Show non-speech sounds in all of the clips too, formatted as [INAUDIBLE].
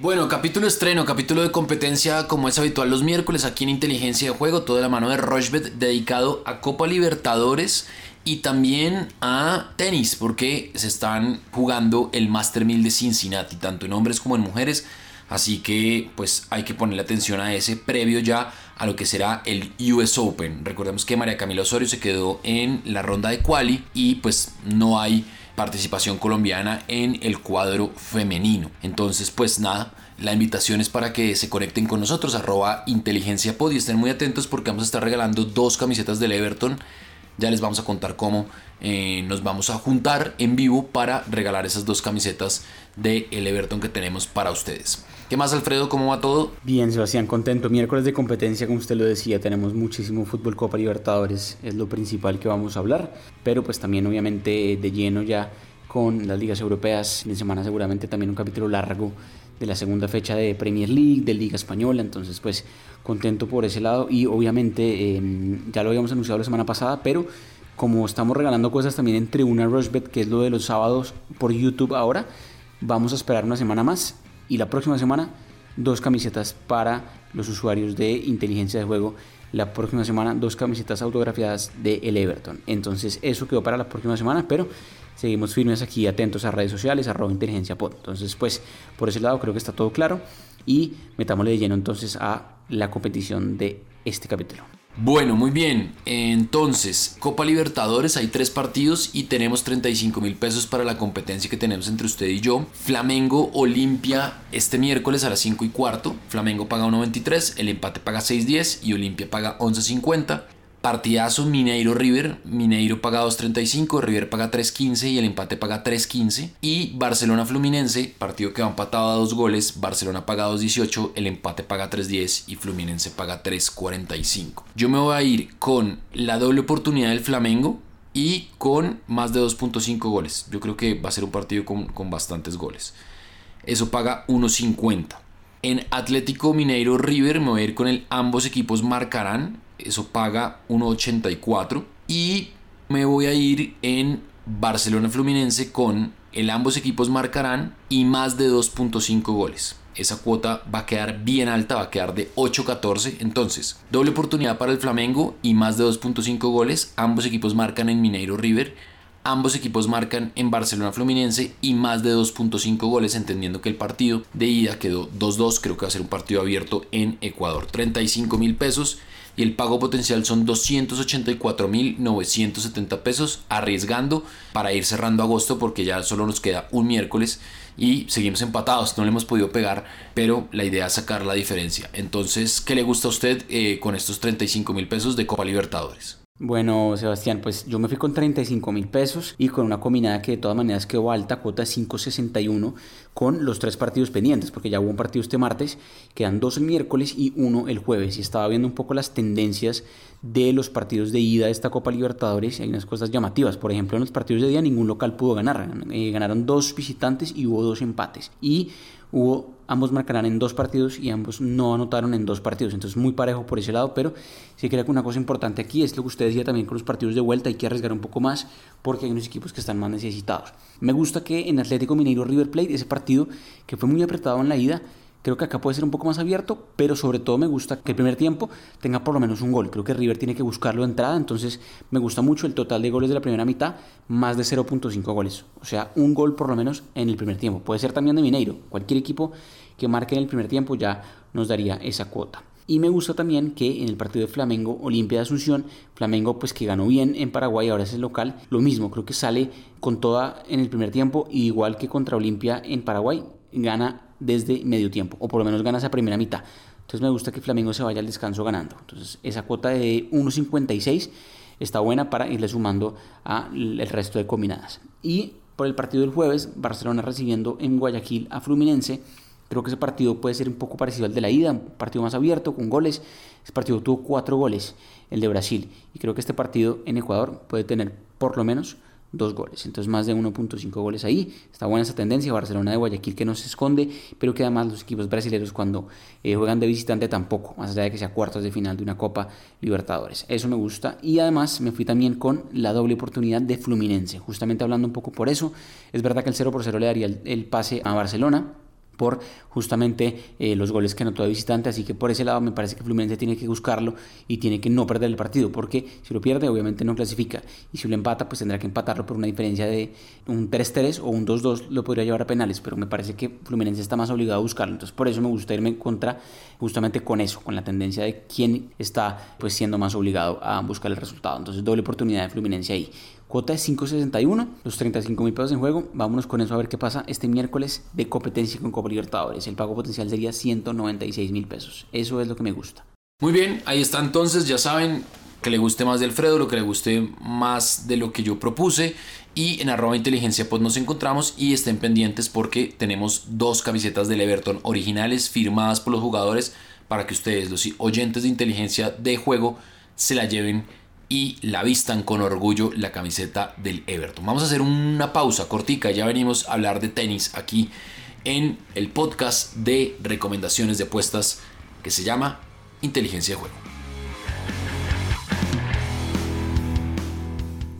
Bueno, capítulo estreno, capítulo de competencia como es habitual los miércoles aquí en Inteligencia de Juego, todo de la mano de Rochbet dedicado a Copa Libertadores y también a tenis porque se están jugando el Master 1000 de Cincinnati, tanto en hombres como en mujeres. Así que pues hay que ponerle atención a ese previo ya a lo que será el US Open. Recordemos que María Camila Osorio se quedó en la ronda de quali y pues no hay participación colombiana en el cuadro femenino. Entonces, pues nada, la invitación es para que se conecten con nosotros, arroba inteligencia pod y estén muy atentos porque vamos a estar regalando dos camisetas del Everton. Ya les vamos a contar cómo eh, nos vamos a juntar en vivo para regalar esas dos camisetas del el Everton que tenemos para ustedes. ¿Qué más, Alfredo? ¿Cómo va todo? Bien, Sebastián, contento. Miércoles de competencia, como usted lo decía, tenemos muchísimo fútbol Copa Libertadores, es lo principal que vamos a hablar, pero pues también obviamente de lleno ya con las ligas europeas. En semana seguramente también un capítulo largo de la segunda fecha de Premier League, de Liga Española, entonces pues contento por ese lado y obviamente em, ya lo habíamos anunciado la semana pasada, pero como estamos regalando cosas también en Tribuna Rushbet, que es lo de los sábados por YouTube ahora, vamos a esperar una semana más y la próxima semana dos camisetas para los usuarios de inteligencia de juego. La próxima semana dos camisetas autografiadas de el Everton. Entonces eso quedó para la próxima semana, pero seguimos firmes aquí atentos a redes sociales, arroba inteligencia pod. Entonces pues por ese lado creo que está todo claro y metámosle de lleno entonces a la competición de este capítulo. Bueno, muy bien. Entonces, Copa Libertadores, hay tres partidos y tenemos 35 mil pesos para la competencia que tenemos entre usted y yo. Flamengo Olimpia este miércoles a las 5 y cuarto. Flamengo paga 1.23, el empate paga 6.10 y Olimpia paga 11.50. Partidazo Mineiro River. Mineiro paga 2.35, River paga 3.15 y el empate paga 3.15. Y Barcelona Fluminense, partido que va empatado a dos goles. Barcelona paga 2.18, el empate paga 3.10 y Fluminense paga 3.45. Yo me voy a ir con la doble oportunidad del Flamengo y con más de 2.5 goles. Yo creo que va a ser un partido con, con bastantes goles. Eso paga 1.50. En Atlético Mineiro River me voy a ir con el ambos equipos marcarán eso paga 1.84 y me voy a ir en Barcelona Fluminense con el ambos equipos marcarán y más de 2.5 goles. Esa cuota va a quedar bien alta, va a quedar de 8.14. Entonces, doble oportunidad para el Flamengo y más de 2.5 goles. Ambos equipos marcan en Mineiro River. Ambos equipos marcan en Barcelona Fluminense y más de 2.5 goles, entendiendo que el partido de ida quedó 2-2. Creo que va a ser un partido abierto en Ecuador. 35 mil pesos y el pago potencial son 284.970 pesos, arriesgando para ir cerrando agosto porque ya solo nos queda un miércoles y seguimos empatados, no le hemos podido pegar, pero la idea es sacar la diferencia. Entonces, ¿qué le gusta a usted eh, con estos 35 mil pesos de Copa Libertadores? Bueno, Sebastián, pues yo me fui con 35 mil pesos y con una combinada que de todas maneras quedó alta, cuota 5.61, con los tres partidos pendientes, porque ya hubo un partido este martes, quedan dos el miércoles y uno el jueves. Y estaba viendo un poco las tendencias de los partidos de ida de esta Copa Libertadores y hay unas cosas llamativas. Por ejemplo, en los partidos de día ningún local pudo ganar. Eh, ganaron dos visitantes y hubo dos empates. Y hubo ambos marcarán en dos partidos y ambos no anotaron en dos partidos. Entonces muy parejo por ese lado, pero sí creo que una cosa importante aquí es lo que usted decía también con los partidos de vuelta, hay que arriesgar un poco más porque hay unos equipos que están más necesitados. Me gusta que en Atlético Mineiro River Plate, ese partido que fue muy apretado en la ida, Creo que acá puede ser un poco más abierto, pero sobre todo me gusta que el primer tiempo tenga por lo menos un gol. Creo que River tiene que buscarlo de entrada, entonces me gusta mucho el total de goles de la primera mitad, más de 0.5 goles. O sea, un gol por lo menos en el primer tiempo. Puede ser también de Mineiro. Cualquier equipo que marque en el primer tiempo ya nos daría esa cuota. Y me gusta también que en el partido de Flamengo, Olimpia de Asunción, Flamengo pues que ganó bien en Paraguay, ahora es el local, lo mismo, creo que sale con toda en el primer tiempo, igual que contra Olimpia en Paraguay, gana desde medio tiempo, o por lo menos gana esa primera mitad. Entonces me gusta que Flamengo se vaya al descanso ganando. Entonces esa cuota de 1.56 está buena para irle sumando al resto de combinadas. Y por el partido del jueves, Barcelona recibiendo en Guayaquil a Fluminense. Creo que ese partido puede ser un poco parecido al de la ida, un partido más abierto, con goles. Ese partido tuvo cuatro goles, el de Brasil. Y creo que este partido en Ecuador puede tener por lo menos dos goles. Entonces más de 1.5 goles ahí. Está buena esa tendencia. Barcelona de Guayaquil que no se esconde, pero que además los equipos brasileños cuando eh, juegan de visitante tampoco, más allá de que sea cuartos de final de una Copa Libertadores. Eso me gusta. Y además me fui también con la doble oportunidad de Fluminense. Justamente hablando un poco por eso. Es verdad que el 0 por 0 le daría el, el pase a Barcelona por justamente eh, los goles que anotó de visitante, así que por ese lado me parece que Fluminense tiene que buscarlo y tiene que no perder el partido, porque si lo pierde obviamente no clasifica. Y si lo empata pues tendrá que empatarlo por una diferencia de un 3-3 o un 2-2 lo podría llevar a penales, pero me parece que Fluminense está más obligado a buscarlo, entonces por eso me gusta irme en contra justamente con eso, con la tendencia de quién está pues siendo más obligado a buscar el resultado, entonces doble oportunidad de Fluminense ahí. Cuota de 5.61, los 35 mil pesos en juego. Vámonos con eso a ver qué pasa este miércoles de competencia con Copa Libertadores. El pago potencial sería 196 mil pesos. Eso es lo que me gusta. Muy bien, ahí está entonces, ya saben que le guste más de Alfredo, lo que le guste más de lo que yo propuse. Y en arroba inteligencia pues nos encontramos y estén pendientes porque tenemos dos camisetas del Everton originales firmadas por los jugadores para que ustedes, los oyentes de inteligencia de juego, se la lleven y la vistan con orgullo la camiseta del Everton. Vamos a hacer una pausa cortica, ya venimos a hablar de tenis aquí en el podcast de recomendaciones de apuestas que se llama Inteligencia de Juego.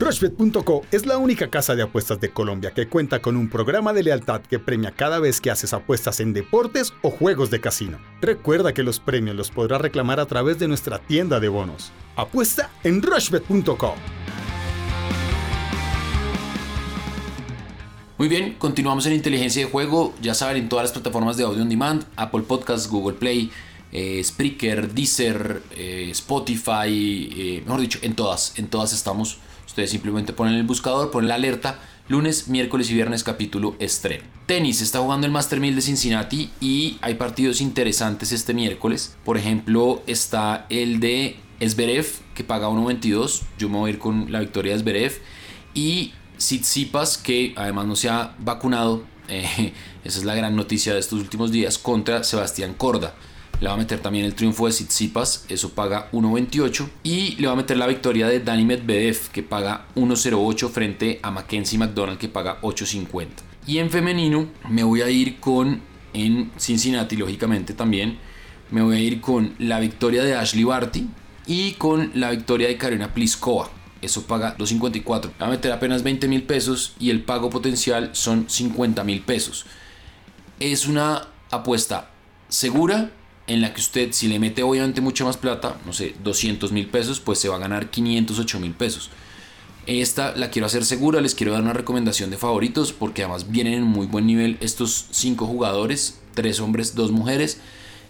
Rushbet.co es la única casa de apuestas de Colombia que cuenta con un programa de lealtad que premia cada vez que haces apuestas en deportes o juegos de casino. Recuerda que los premios los podrás reclamar a través de nuestra tienda de bonos. Apuesta en Rushbet.co. Muy bien, continuamos en inteligencia de juego. Ya saben, en todas las plataformas de audio on demand: Apple Podcasts, Google Play, eh, Spreaker, Deezer, eh, Spotify, eh, mejor dicho, en todas, en todas estamos Ustedes simplemente ponen el buscador, ponen la alerta. Lunes, miércoles y viernes capítulo estreno. Tenis, está jugando el Master 1000 de Cincinnati y hay partidos interesantes este miércoles. Por ejemplo, está el de Esberev, que paga 1.22. Yo me voy a ir con la victoria de Esberev. Y Tsitsipas, que además no se ha vacunado. [LAUGHS] Eh, esa es la gran noticia de estos últimos días contra Sebastián Corda. Le va a meter también el triunfo de Tsitsipas, eso paga 1.28. Y le va a meter la victoria de Dani Medvedev, que paga 1.08 frente a Mackenzie McDonald, que paga 8.50. Y en femenino me voy a ir con, en Cincinnati, lógicamente también, me voy a ir con la victoria de Ashley Barty y con la victoria de Karina Pliskova. Eso paga 2.54. Le va a meter apenas 20 mil pesos y el pago potencial son 50 mil pesos. Es una apuesta segura en la que usted si le mete obviamente mucha más plata, no sé, 200 mil pesos, pues se va a ganar 508 mil pesos. Esta la quiero hacer segura, les quiero dar una recomendación de favoritos porque además vienen en muy buen nivel estos cinco jugadores, tres hombres, dos mujeres.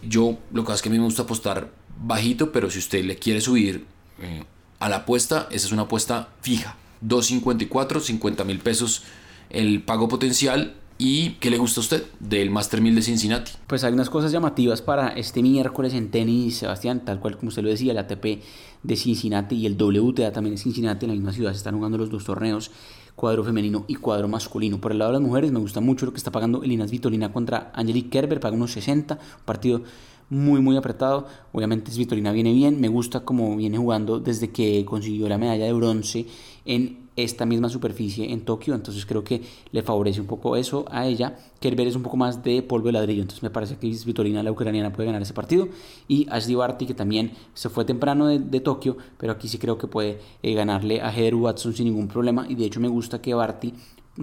Yo lo que es que a mí me gusta apostar bajito, pero si usted le quiere subir eh, a la apuesta, esa es una apuesta fija. 2.54, 50 mil pesos el pago potencial ¿Y qué le gusta a usted del Master 1000 de Cincinnati? Pues hay unas cosas llamativas para este miércoles en tenis, Sebastián, tal cual como usted lo decía, el ATP de Cincinnati y el WTA también de Cincinnati, en la misma ciudad se están jugando los dos torneos, cuadro femenino y cuadro masculino. Por el lado de las mujeres me gusta mucho lo que está pagando Elinas Vitolina contra Angelique Kerber, paga unos 60, un partido muy muy apretado. Obviamente Svitolina viene bien, me gusta como viene jugando desde que consiguió la medalla de bronce en esta misma superficie en Tokio, entonces creo que le favorece un poco eso a ella. Kerber es un poco más de polvo de ladrillo, entonces me parece que Vitorina, la ucraniana, puede ganar ese partido. Y Ashley Barty, que también se fue temprano de, Tokio, pero aquí sí creo que puede eh, ganarle a Heather Watson sin ningún problema. Y de hecho me gusta que Barty,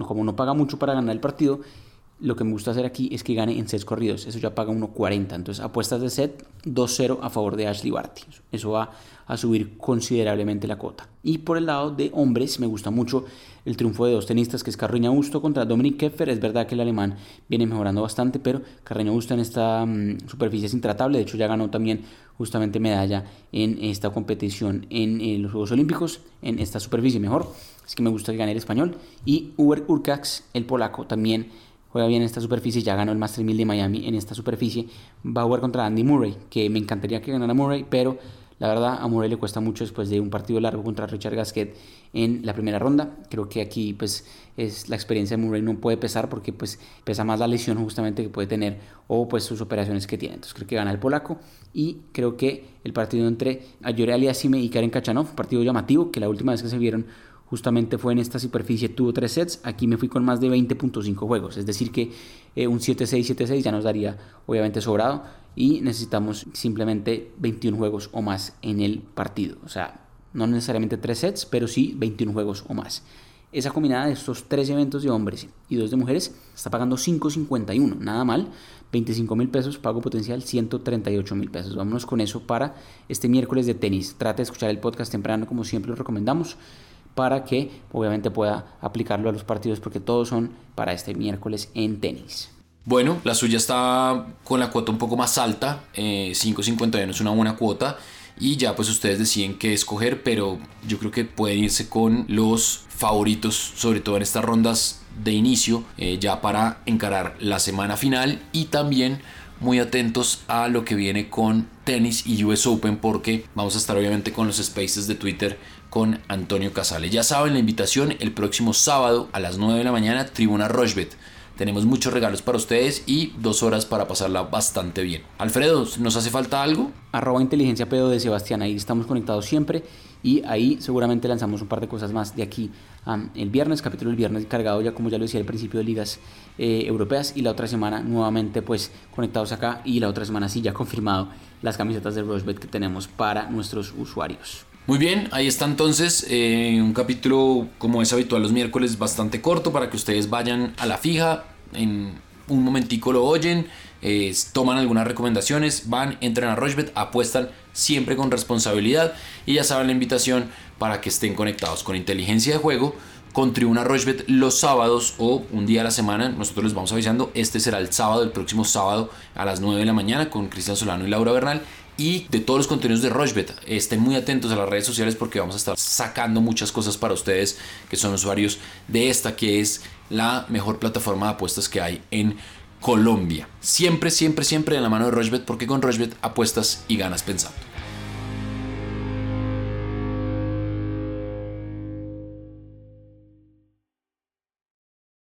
como no paga mucho para ganar el partido, lo que me gusta hacer aquí es que gane en sets corridos. Eso ya paga 1.40. Entonces, apuestas de set 2-0 a favor de Ashley Barty. Eso va a subir considerablemente la cota. Y por el lado de hombres, me gusta mucho el triunfo de dos tenistas, que es Carreño Augusto contra Dominic Keffer. Es verdad que el alemán viene mejorando bastante, pero Carreño Augusto en esta mm, superficie es intratable. De hecho, ya ganó también justamente medalla en esta competición en, los Juegos Olímpicos, en esta superficie mejor. Así que me gusta que gane el español. Y Uber Urcax, el polaco, también juega bien en esta superficie, ya ganó el Master 1000 de Miami en esta superficie, va a jugar contra Andy Murray, que me encantaría que ganara Murray, pero la verdad a Murray le cuesta mucho después de un partido largo contra Richard Gasquet en la primera ronda. Creo que aquí pues es la experiencia de Murray no puede pesar porque pues pesa más la lesión justamente que puede tener o pues sus operaciones que tiene. Entonces creo que gana el polaco y creo que el partido entre Ayore Aliasime y Karen Kachanov, partido llamativo que la última vez que se vieron justamente fue en esta superficie, tuvo tres sets, aquí me fui con más de 20.5 juegos, es decir que eh, un 7-6, 7-6 ya nos daría obviamente sobrado y necesitamos simplemente 21 juegos o más en el partido, o sea, no necesariamente tres sets, pero sí 21 juegos o más. esa combinada de estos tres eventos de hombres y dos de mujeres está pagando 5.51, nada mal. 25 mil pesos, pago potencial 138 mil pesos. Vámonos con eso para este miércoles de tenis. Trate de escuchar el podcast temprano como siempre lo recomendamos para que obviamente pueda aplicarlo a los partidos porque todos son para este miércoles en tenis. Bueno, la suya está con la cuota un poco más alta, eh, 5.51 es una buena cuota y ya pues ustedes deciden qué escoger, pero yo creo que pueden irse con los favoritos, sobre todo en estas rondas de inicio, eh, ya para encarar la semana final y también muy atentos a lo que viene con tenis y US Open porque vamos a estar obviamente con los spaces de Twitter con Antonio Casale. Ya saben la invitación el próximo sábado a las 9 de la mañana, Tribuna Rochbet. Tenemos muchos regalos para ustedes y dos horas para pasarla bastante bien. Alfredo, ¿nos hace falta algo? Arroba inteligencia pedo de Sebastián, ahí estamos conectados siempre y ahí seguramente lanzamos un par de cosas más de aquí el viernes, capítulo el viernes cargado ya como ya lo decía al principio de ligas eh, europeas y la otra semana nuevamente pues conectados acá y la otra semana sí ya confirmado las camisetas de Rosebet que tenemos para nuestros usuarios. Muy bien, ahí está entonces eh, un capítulo como es habitual los miércoles bastante corto para que ustedes vayan a la fija, en un momentico lo oyen, toman algunas recomendaciones, van, entran a Rochebet, apuestan siempre con responsabilidad y ya saben la invitación para que estén conectados con inteligencia de juego con Tribuna Rochbet los sábados o un día a la semana. Nosotros les vamos avisando. Este será el sábado, el próximo sábado a las 9 de la mañana con Cristian Solano y Laura Bernal. Y de todos los contenidos de Rochbet, estén muy atentos a las redes sociales porque vamos a estar sacando muchas cosas para ustedes que son usuarios de esta que es la mejor plataforma de apuestas que hay en Colombia. Siempre, siempre, siempre de la mano de Rochbet porque con Rochbet apuestas y ganas pensando.